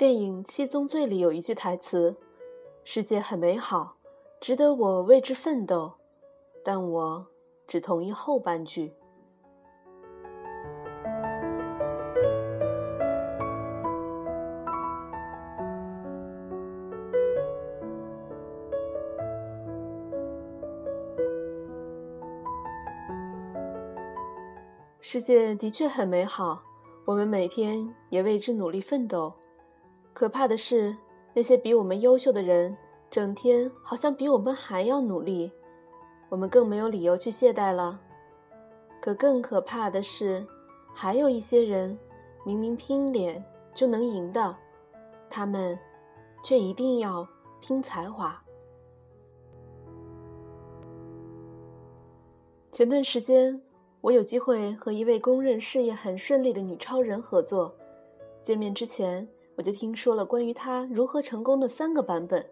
电影《七宗罪》里有一句台词：“世界很美好，值得我为之奋斗。”但我只同意后半句。世界的确很美好，我们每天也为之努力奋斗。可怕的是，那些比我们优秀的人，整天好像比我们还要努力，我们更没有理由去懈怠了。可更可怕的是，还有一些人，明明拼脸就能赢的，他们却一定要拼才华。前段时间。我有机会和一位公认事业很顺利的女超人合作。见面之前，我就听说了关于她如何成功的三个版本。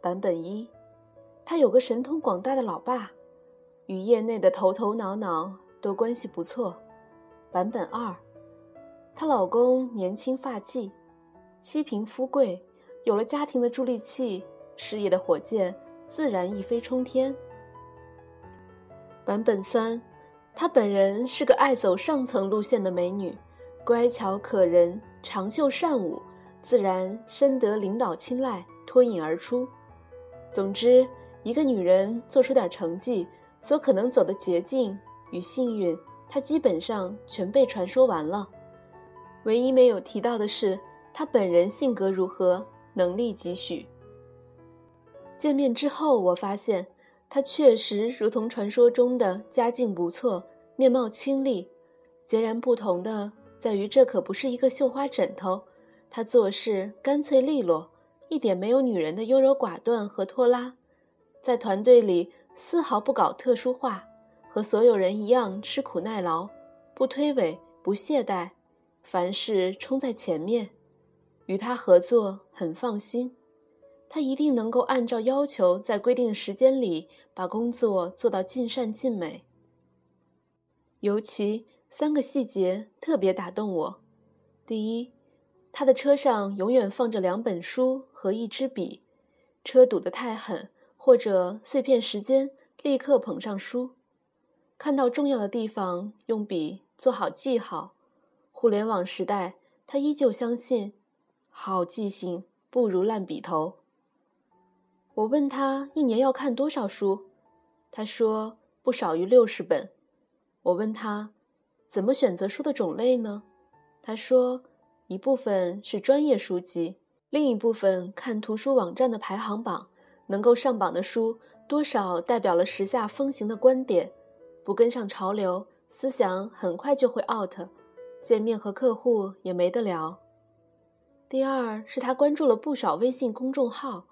版本一，她有个神通广大的老爸，与业内的头头脑脑都关系不错。版本二，她老公年轻发髻，妻贫夫贵，有了家庭的助力器，事业的火箭自然一飞冲天。版本三。她本人是个爱走上层路线的美女，乖巧可人，长袖善舞，自然深得领导青睐，脱颖而出。总之，一个女人做出点成绩，所可能走的捷径与幸运，她基本上全被传说完了。唯一没有提到的是，她本人性格如何，能力几许。见面之后，我发现。她确实如同传说中的家境不错，面貌清丽。截然不同的在于，这可不是一个绣花枕头。他做事干脆利落，一点没有女人的优柔寡断和拖拉。在团队里丝毫不搞特殊化，和所有人一样吃苦耐劳，不推诿，不懈怠，凡事冲在前面。与他合作很放心。他一定能够按照要求，在规定的时间里把工作做到尽善尽美。尤其三个细节特别打动我：第一，他的车上永远放着两本书和一支笔，车堵得太狠或者碎片时间，立刻捧上书，看到重要的地方用笔做好记号。互联网时代，他依旧相信，好记性不如烂笔头。我问他一年要看多少书，他说不少于六十本。我问他怎么选择书的种类呢？他说一部分是专业书籍，另一部分看图书网站的排行榜，能够上榜的书多少代表了时下风行的观点，不跟上潮流，思想很快就会 out，见面和客户也没得聊。第二是他关注了不少微信公众号。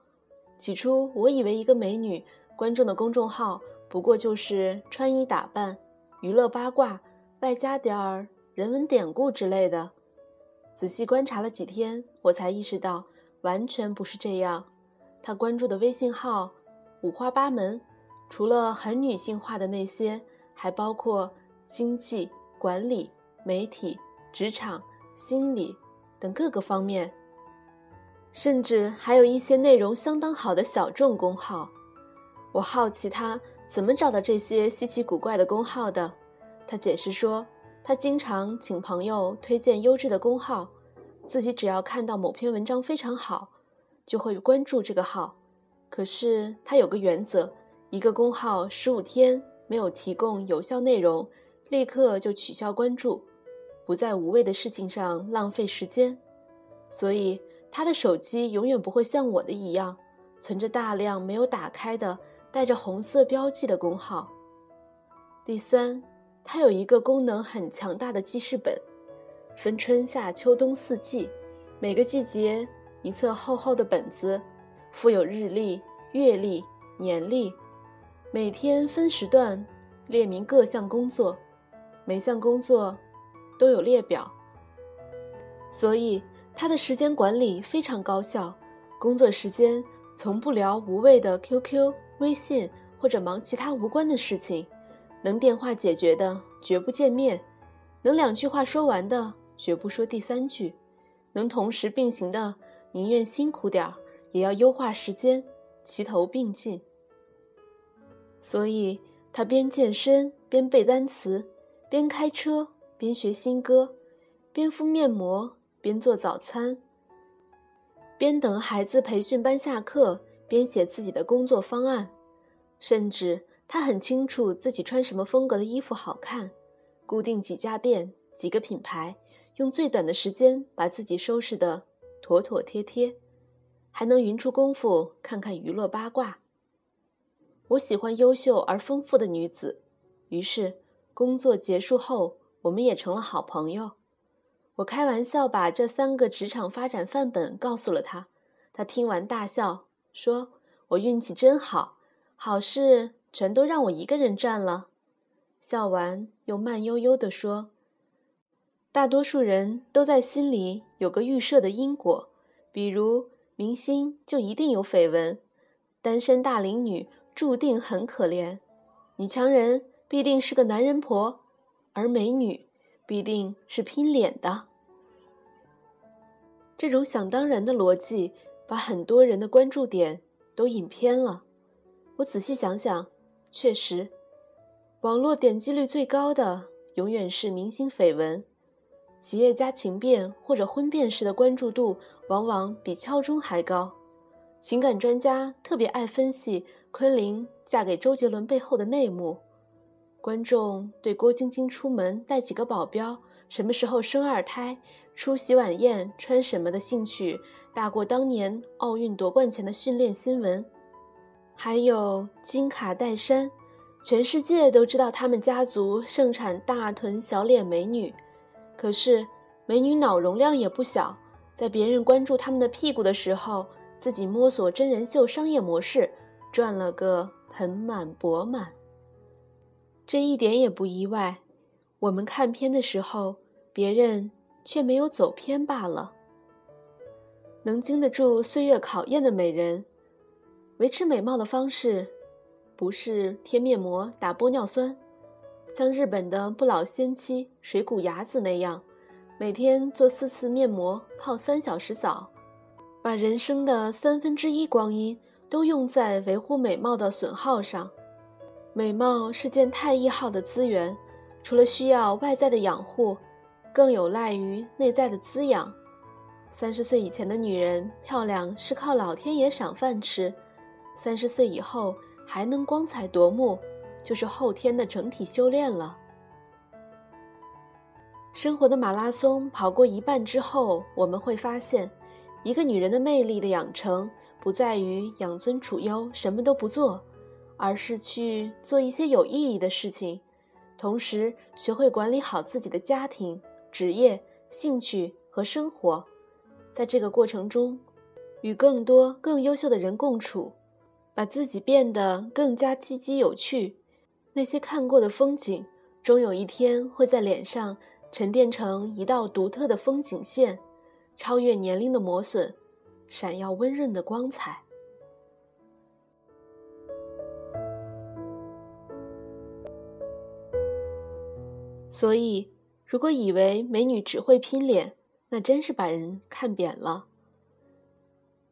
起初我以为一个美女关注的公众号不过就是穿衣打扮、娱乐八卦，外加点儿人文典故之类的。仔细观察了几天，我才意识到完全不是这样。他关注的微信号五花八门，除了很女性化的那些，还包括经济、管理、媒体、职场、心理等各个方面。甚至还有一些内容相当好的小众公号，我好奇他怎么找到这些稀奇古怪的公号的。他解释说，他经常请朋友推荐优质的公号，自己只要看到某篇文章非常好，就会关注这个号。可是他有个原则：一个公号十五天没有提供有效内容，立刻就取消关注，不在无谓的事情上浪费时间。所以。他的手机永远不会像我的一样，存着大量没有打开的带着红色标记的工号。第三，它有一个功能很强大的记事本，分春夏秋冬四季，每个季节一册厚厚的本子，附有日历、月历、年历，每天分时段列明各项工作，每项工作都有列表，所以。他的时间管理非常高效，工作时间从不聊无谓的 QQ、微信或者忙其他无关的事情，能电话解决的绝不见面，能两句话说完的绝不说第三句，能同时并行的，宁愿辛苦点儿，也要优化时间，齐头并进。所以，他边健身边背单词，边开车边学新歌，边敷面膜边做早餐，边等孩子培训班下课边写自己的工作方案，甚至他很清楚自己穿什么风格的衣服好看，固定几家店。几个品牌用最短的时间把自己收拾得妥妥帖帖，还能匀出功夫看看娱乐八卦。我喜欢优秀而丰富的女子，于是工作结束后，我们也成了好朋友。我开玩笑把这三个职场发展范本告诉了他，他听完大笑，说我运气真好，好事全都让我一个人占了。笑完又慢悠悠地说。大多数人都在心里有个预设的因果，比如明星就一定有绯闻，单身大龄女注定很可怜，女强人必定是个男人婆，而美女必定是拼脸的。这种想当然的逻辑，把很多人的关注点都引偏了。我仔细想想，确实，网络点击率最高的永远是明星绯闻。企业家情变或者婚变时的关注度往往比敲钟还高，情感专家特别爱分析昆凌嫁给周杰伦背后的内幕，观众对郭晶晶出门带几个保镖、什么时候生二胎、出席晚宴穿什么的兴趣大过当年奥运夺冠前的训练新闻。还有金卡戴珊，全世界都知道他们家族盛产大臀小脸美女。可是，美女脑容量也不小，在别人关注他们的屁股的时候，自己摸索真人秀商业模式，赚了个盆满钵满。这一点也不意外，我们看片的时候，别人却没有走偏罢了。能经得住岁月考验的美人，维持美貌的方式，不是贴面膜、打玻尿酸。像日本的不老仙妻水谷雅子那样，每天做四次面膜，泡三小时澡，把人生的三分之一光阴都用在维护美貌的损耗上。美貌是件太易耗的资源，除了需要外在的养护，更有赖于内在的滋养。三十岁以前的女人漂亮是靠老天爷赏饭吃，三十岁以后还能光彩夺目。就是后天的整体修炼了。生活的马拉松跑过一半之后，我们会发现，一个女人的魅力的养成，不在于养尊处优什么都不做，而是去做一些有意义的事情，同时学会管理好自己的家庭、职业、兴趣和生活，在这个过程中，与更多更优秀的人共处，把自己变得更加积极有趣。那些看过的风景，终有一天会在脸上沉淀成一道独特的风景线，超越年龄的磨损，闪耀温润的光彩。所以，如果以为美女只会拼脸，那真是把人看扁了。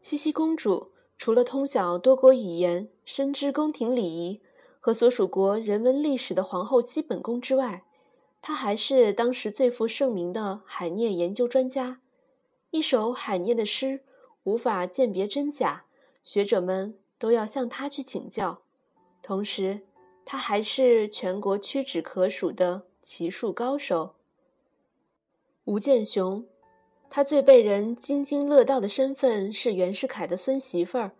茜茜公主除了通晓多国语言，深知宫廷礼仪。和所属国人文历史的皇后基本功之外，她还是当时最负盛名的海涅研究专家。一首海涅的诗无法鉴别真假，学者们都要向他去请教。同时，他还是全国屈指可数的骑术高手。吴健雄，他最被人津津乐道的身份是袁世凯的孙媳妇儿，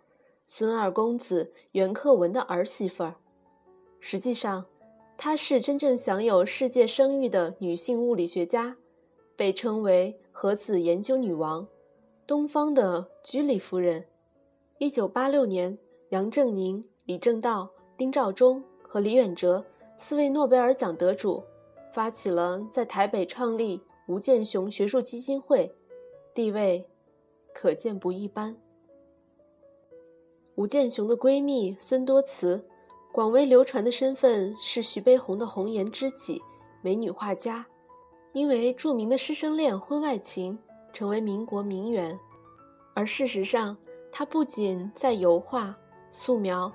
孙二公子袁克文的儿媳妇儿。实际上，她是真正享有世界声誉的女性物理学家，被称为“核子研究女王”，东方的居里夫人。一九八六年，杨振宁、李政道、丁肇中和李远哲四位诺贝尔奖得主，发起了在台北创立吴健雄学术基金会，地位可见不一般。吴健雄的闺蜜孙多慈。广为流传的身份是徐悲鸿的红颜知己、美女画家。因为著名的师生恋婚外情，成为民国名媛，而事实上，她不仅在油画、素描、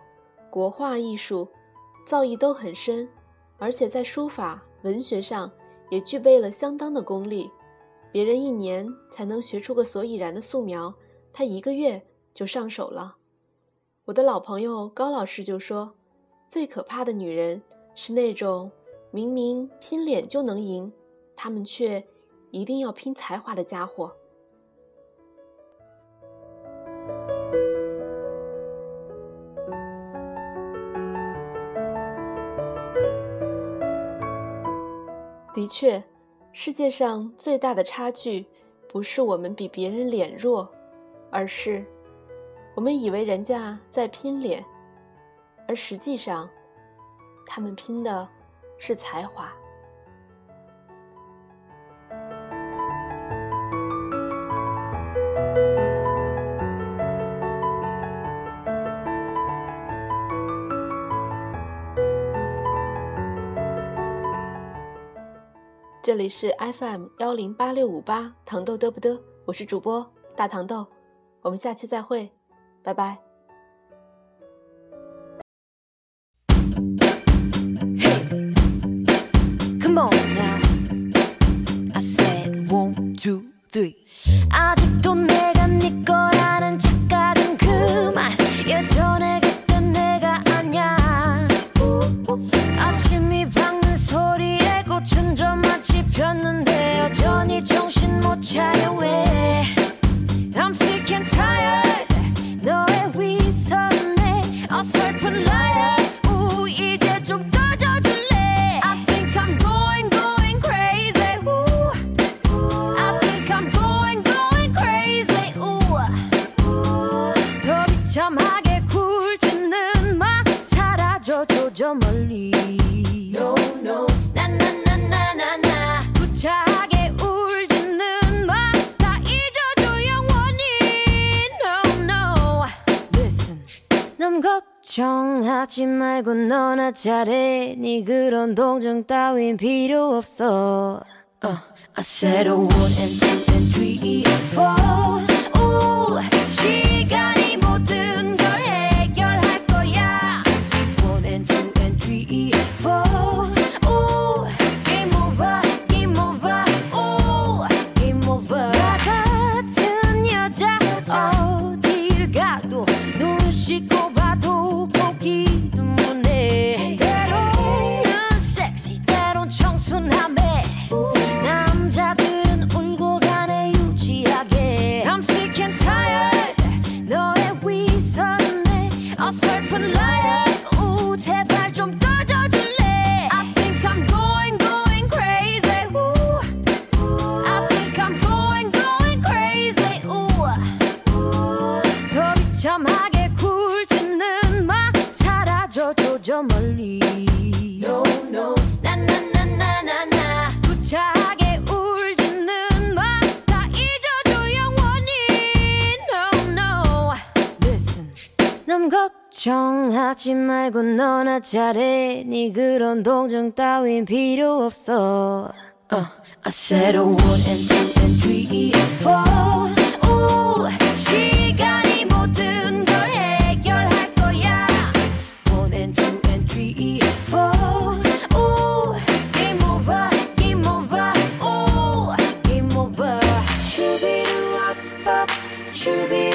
国画艺术造诣都很深，而且在书法、文学上也具备了相当的功力。别人一年才能学出个所以然的素描，他一个月就上手了。我的老朋友高老师就说：“最可怕的女人是那种明明拼脸就能赢，他们却一定要拼才华的家伙。”的确，世界上最大的差距，不是我们比别人脸弱，而是。我们以为人家在拼脸，而实际上，他们拼的是才华。这里是 FM 幺零八六五八糖豆嘚不嘚，我是主播大糖豆，我们下期再会。拜拜。 저 멀리. No, no. 나나나나나나. 구차하게 울지는 마다 잊어줘 영원히. No no. Listen. 남 걱정하지 말고 너나 잘해. 네 그런 동정 따윈 필요 없어. Uh, I said a one and two and three and four 넌 걱정하지 말고 너나 잘해 네 그런 동정 따윈 필요 없어 uh, I said I wouldn't stop and three and four 오, 시간이 모든 걸 해결할 거야 One and two and three and four 오, Game over, game over, 오, Game over 슈비루 아빠 슈비루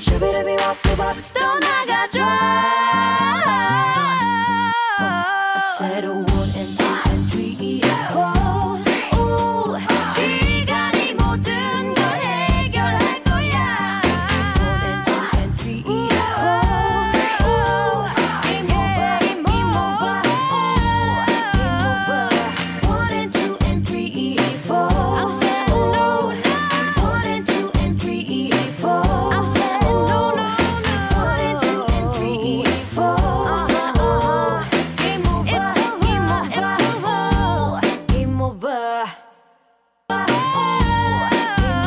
슈비르비 와꾸밥 떠나가죠 새로운